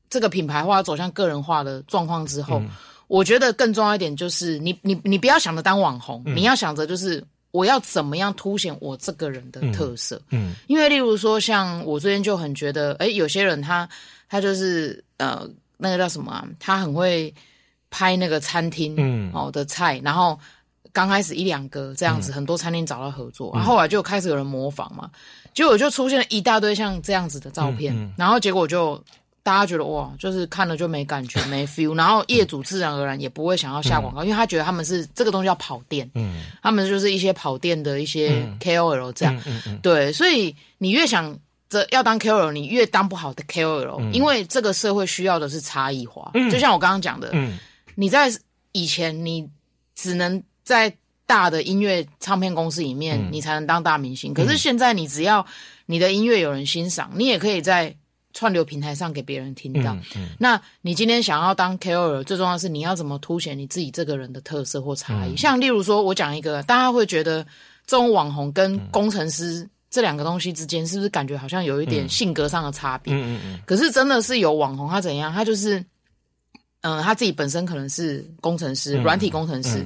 这个品牌化走向个人化的状况之后，我觉得更重要一点就是，你你你不要想着当网红，你要想着就是我要怎么样凸显我这个人的特色。嗯，因为例如说，像我最近就很觉得，哎，有些人他他就是呃，那个叫什么，他很会拍那个餐厅哦的菜，然后。刚开始一两个这样子，很多餐厅找到合作，然后后来就开始有人模仿嘛，结果就出现了一大堆像这样子的照片，然后结果就大家觉得哇，就是看了就没感觉 没 feel，然后业主自然而然也不会想要下广告，因为他觉得他们是这个东西要跑店，嗯，他们就是一些跑店的一些 KOL 这样，嗯嗯对，所以你越想着要当 KOL，你越当不好的 KOL，因为这个社会需要的是差异化，就像我刚刚讲的，你在以前你只能。在大的音乐唱片公司里面，你才能当大明星。可是现在，你只要你的音乐有人欣赏，你也可以在串流平台上给别人听到。那你今天想要当 KOL，最重要是你要怎么凸显你自己这个人的特色或差异。像例如说，我讲一个，大家会觉得这种网红跟工程师这两个东西之间，是不是感觉好像有一点性格上的差别？嗯嗯嗯。可是真的是有网红，他怎样？他就是，嗯，他自己本身可能是工程师，软体工程师。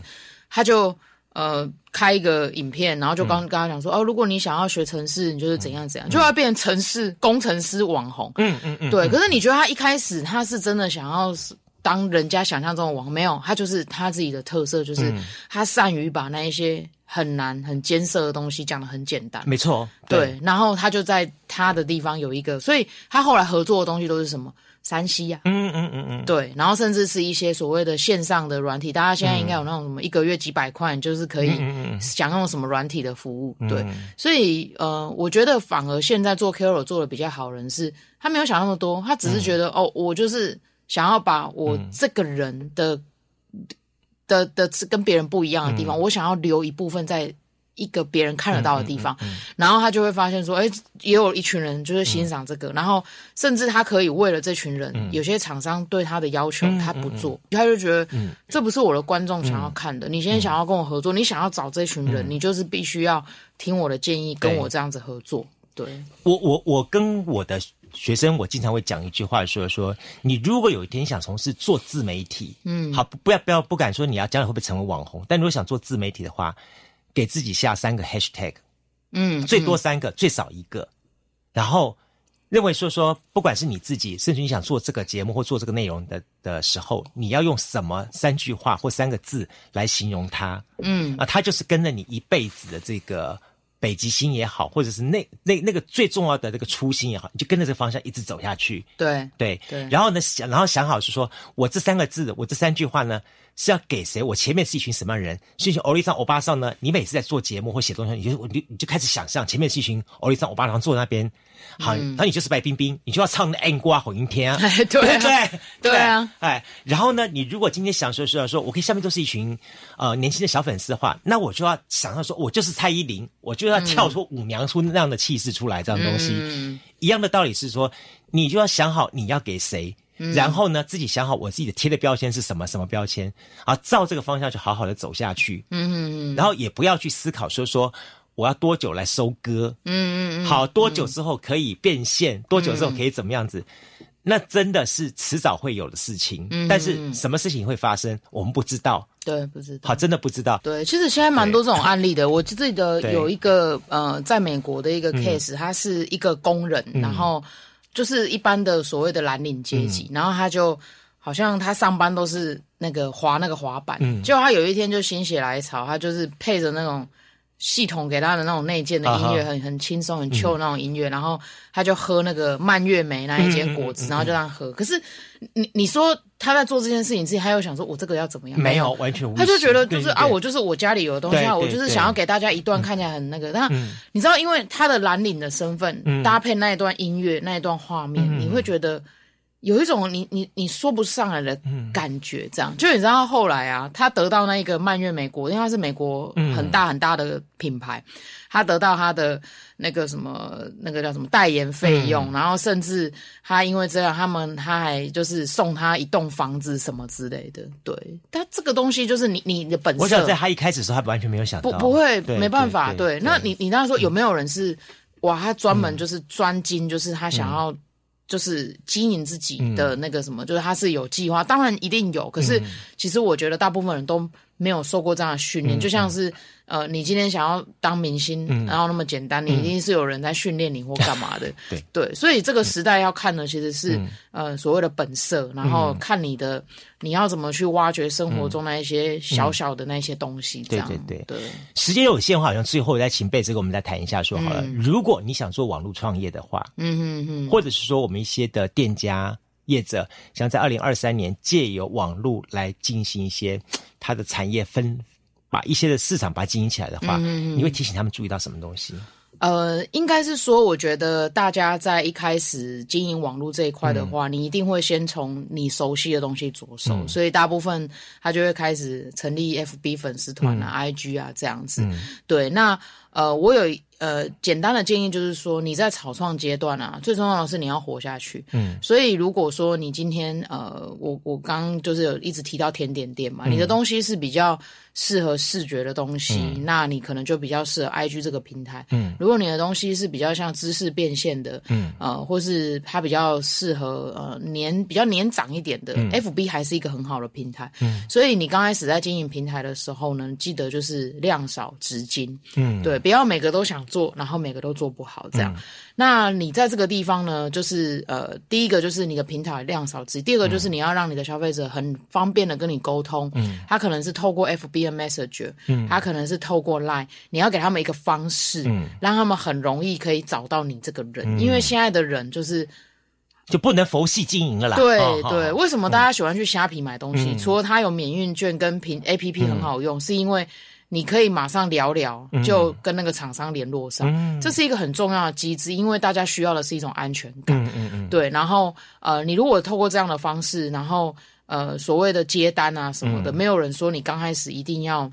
他就呃开一个影片，然后就刚跟他讲说哦，如果你想要学城市，你就是怎样怎样，就要变成城市工程师网红。嗯嗯嗯，对。可是你觉得他一开始他是真的想要当人家想象中的网红？没有，他就是他自己的特色，就是他善于把那一些很难、很艰涩的东西讲的很简单。没错，对。然后他就在他的地方有一个，所以他后来合作的东西都是什么？山西呀，嗯嗯嗯嗯，对，然后甚至是一些所谓的线上的软体，大家现在应该有那种什么一个月几百块，就是可以享用什么软体的服务，对，所以呃，我觉得反而现在做 KOL 做的比较好，人是他没有想那么多，他只是觉得哦，我就是想要把我这个人的的的跟别人不一样的地方，我想要留一部分在。一个别人看得到的地方，然后他就会发现说，哎，也有一群人就是欣赏这个，然后甚至他可以为了这群人，有些厂商对他的要求他不做，他就觉得这不是我的观众想要看的。你现在想要跟我合作，你想要找这群人，你就是必须要听我的建议，跟我这样子合作。对。我，我我跟我的学生，我经常会讲一句话，说说你如果有一天想从事做自媒体，嗯，好，不要不要不敢说你要将来会不会成为网红，但如果想做自媒体的话。给自己下三个 hashtag，嗯，最多三个，最少一个，然后认为说说，不管是你自己，甚至你想做这个节目或做这个内容的的时候，你要用什么三句话或三个字来形容它，嗯，啊，它就是跟着你一辈子的这个北极星也好，或者是那那那个最重要的那个初心也好，你就跟着这个方向一直走下去，对对。对，然后呢想，然后想好是说我这三个字，我这三句话呢。是要给谁？我前面是一群什么样的人？是一群欧丽桑、欧巴桑呢？你每次在做节目或写东西，你就你你就开始想象前面是一群欧丽桑、欧巴桑坐在那边，好，然后你就是白冰冰，你就要唱那《暗瓜红阴天》啊，对对对啊，哎，然后呢，你如果今天想说说说，我可以下面都是一群呃年轻的小粉丝的话，那我就要想象说，我就是蔡依林，我就要跳出舞娘出那样的气势出来，这样东西一样的道理是说，你就要想好你要给谁。然后呢，自己想好我自己的贴的标签是什么什么标签啊，照这个方向就好好的走下去。嗯嗯嗯。然后也不要去思考说说我要多久来收割。嗯嗯嗯。好多久之后可以变现？多久之后可以怎么样子？那真的是迟早会有的事情。嗯。但是什么事情会发生，我们不知道。对，不知道。好，真的不知道。对，其实现在蛮多这种案例的。我记得有一个呃，在美国的一个 case，他是一个工人，然后。就是一般的所谓的蓝领阶级，然后他就好像他上班都是那个滑那个滑板，结果他有一天就心血来潮，他就是配着那种系统给他的那种内建的音乐，很很轻松很 chill 那种音乐，然后他就喝那个蔓越莓那一间果汁，然后就这样喝。可是你你说。他在做这件事情之前，他又想说：“我这个要怎么样？”没有，完全无。他就觉得就是啊，我就是我家里有的东西啊，我就是想要给大家一段看起来很那个。那你知道，因为他的蓝领的身份搭配那一段音乐、那一段画面，你会觉得有一种你你你说不上来的感觉。这样，就你知道后来啊，他得到那一个蔓越美国，因为他是美国很大很大的品牌，他得到他的。那个什么，那个叫什么代言费用，然后甚至他因为这样，他们他还就是送他一栋房子什么之类的。对，他这个东西就是你你的本色。我想在他一开始的时候，他完全没有想到，不不会没办法。对，那你你那时候有没有人是哇？他专门就是专精，就是他想要就是经营自己的那个什么，就是他是有计划。当然一定有，可是其实我觉得大部分人都没有受过这样的训练，就像是呃，你今天想要当明星，然后那么简单，你一定是有人在训练你或干嘛的。对对，所以这个时代要看的其实是呃所谓的本色，然后看你的你要怎么去挖掘生活中那一些小小的那些东西。对对对对，时间有限，好像最后再请贝这个我们再谈一下说好了。如果你想做网络创业的话，嗯嗯嗯，或者是说我们一些的店家。业者想在二零二三年借由网络来进行一些它的产业分，把一些的市场把它经营起来的话，你会提醒他们注意到什么东西？呃，应该是说，我觉得大家在一开始经营网络这一块的话，你一定会先从你熟悉的东西着手，所以大部分他就会开始成立 FB 粉丝团啊、IG 啊这样子。对，那呃，我有。呃，简单的建议就是说，你在草创阶段啊，最重要的是你要活下去。嗯，所以如果说你今天呃，我我刚就是有一直提到甜点店嘛，你的东西是比较适合视觉的东西，那你可能就比较适合 IG 这个平台。嗯，如果你的东西是比较像知识变现的，嗯，呃，或是它比较适合呃年比较年长一点的，FB 还是一个很好的平台。嗯，所以你刚开始在经营平台的时候呢，记得就是量少值金。嗯，对，不要每个都想。做，然后每个都做不好，这样。那你在这个地方呢，就是呃，第一个就是你的平台量少之，第二个就是你要让你的消费者很方便的跟你沟通。嗯，他可能是透过 FB 的 Messenger，嗯，他可能是透过 Line，你要给他们一个方式，嗯，让他们很容易可以找到你这个人，因为现在的人就是就不能佛系经营了啦。对对，为什么大家喜欢去虾皮买东西？除了它有免运券跟平 APP 很好用，是因为。你可以马上聊聊，就跟那个厂商联络上，这是一个很重要的机制，因为大家需要的是一种安全感。嗯嗯嗯，对。然后呃，你如果透过这样的方式，然后呃，所谓的接单啊什么的，没有人说你刚开始一定要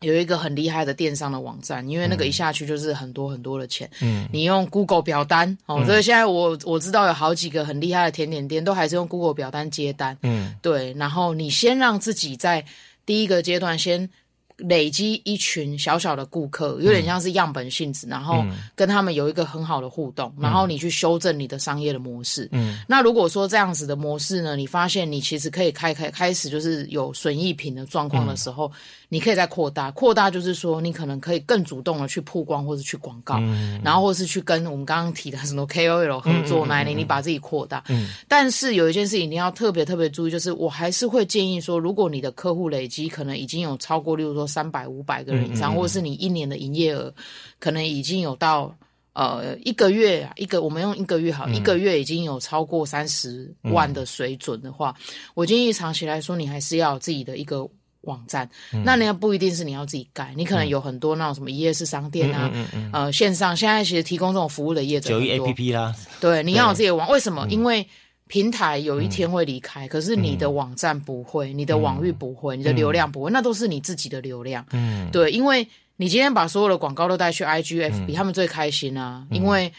有一个很厉害的电商的网站，因为那个一下去就是很多很多的钱。嗯，你用 Google 表单哦，所以现在我我知道有好几个很厉害的甜点店都还是用 Google 表单接单。嗯，对。然后你先让自己在第一个阶段先。累积一群小小的顾客，有点像是样本性质，然后跟他们有一个很好的互动，然后你去修正你的商业的模式。嗯，那如果说这样子的模式呢，你发现你其实可以开开开始就是有损益品的状况的时候。你可以再扩大，扩大就是说，你可能可以更主动的去曝光或者去广告，然后或是去跟我们刚刚提的什么 KOL 合作那里，你把自己扩大。但是有一件事情你要特别特别注意，就是我还是会建议说，如果你的客户累积可能已经有超过，例如说三百五百个人以上，或者是你一年的营业额可能已经有到呃一个月一个，我们用一个月好，一个月已经有超过三十万的水准的话，我建议长期来说，你还是要自己的一个。网站，那你要不一定是你要自己盖，你可能有很多那种什么一页式商店啊，呃，线上现在其实提供这种服务的业者九一 A P P 啦，对，你要有自己的网，为什么？因为平台有一天会离开，可是你的网站不会，你的网域不会，你的流量不会，那都是你自己的流量。嗯，对，因为你今天把所有的广告都带去 I G F B，他们最开心啊，因为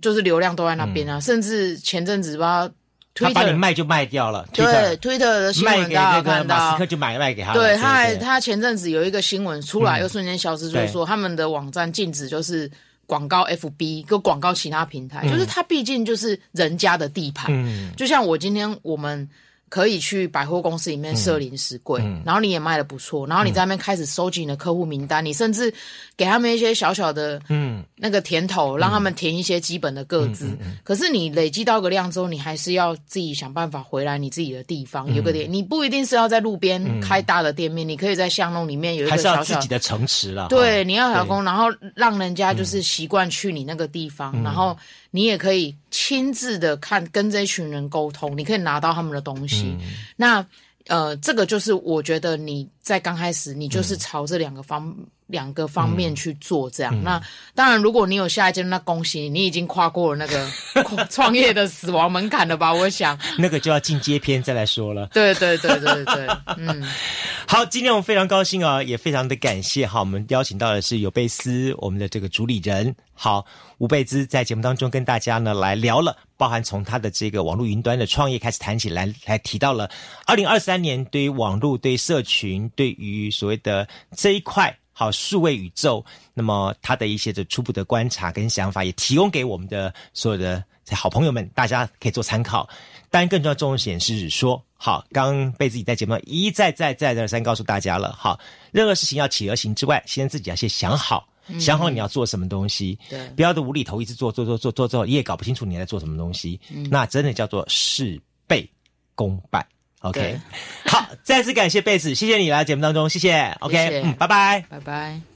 就是流量都在那边啊，甚至前阵子吧。他把你卖就卖掉了，对，推特。的新闻大家看到，马斯克就买卖给他。对，他还他前阵子有一个新闻出来，又瞬间消失，就是说他们的网站禁止就是广告 FB 跟广告其他平台，就是他毕竟就是人家的地盘，就像我今天我们。可以去百货公司里面设零食柜，然后你也卖的不错，然后你在那边开始收集你的客户名单，你甚至给他们一些小小的嗯。那个甜头，让他们填一些基本的个资。可是你累积到个量之后，你还是要自己想办法回来你自己的地方有个点，你不一定是要在路边开大的店面，你可以在巷弄里面有一个小小自己的城池了。对，你要小工，然后让人家就是习惯去你那个地方，然后。你也可以亲自的看，跟这一群人沟通，你可以拿到他们的东西。那呃，这个就是我觉得你在刚开始，你就是朝这两个方两个方面去做这样。那当然，如果你有下一阶段，那恭喜你，你已经跨过了那个 创业的死亡门槛了吧？我想那个就要进阶篇再来说了。对对对对对，嗯。好，今天我们非常高兴啊，也非常的感谢哈，我们邀请到的是有贝斯，我们的这个主理人，好吴贝兹，在节目当中跟大家呢来聊了，包含从他的这个网络云端的创业开始谈起来，来提到了二零二三年对于网络、对社群、对于所谓的这一块好数位宇宙，那么他的一些的初步的观察跟想法，也提供给我们的所有的好朋友们，大家可以做参考。当然，更重要重点是说，好，刚刚被自己在节目一再再再再三告诉大家了，好，任何事情要起而行之外，先自己要先想好，想好你要做什么东西，对，不要的无厘头一直做做做做做做，你也搞不清楚你在做什么东西，那真的叫做事倍功半。OK，好，再次感谢贝斯，谢谢你来节目当中，谢谢。OK，嗯，拜拜，拜拜。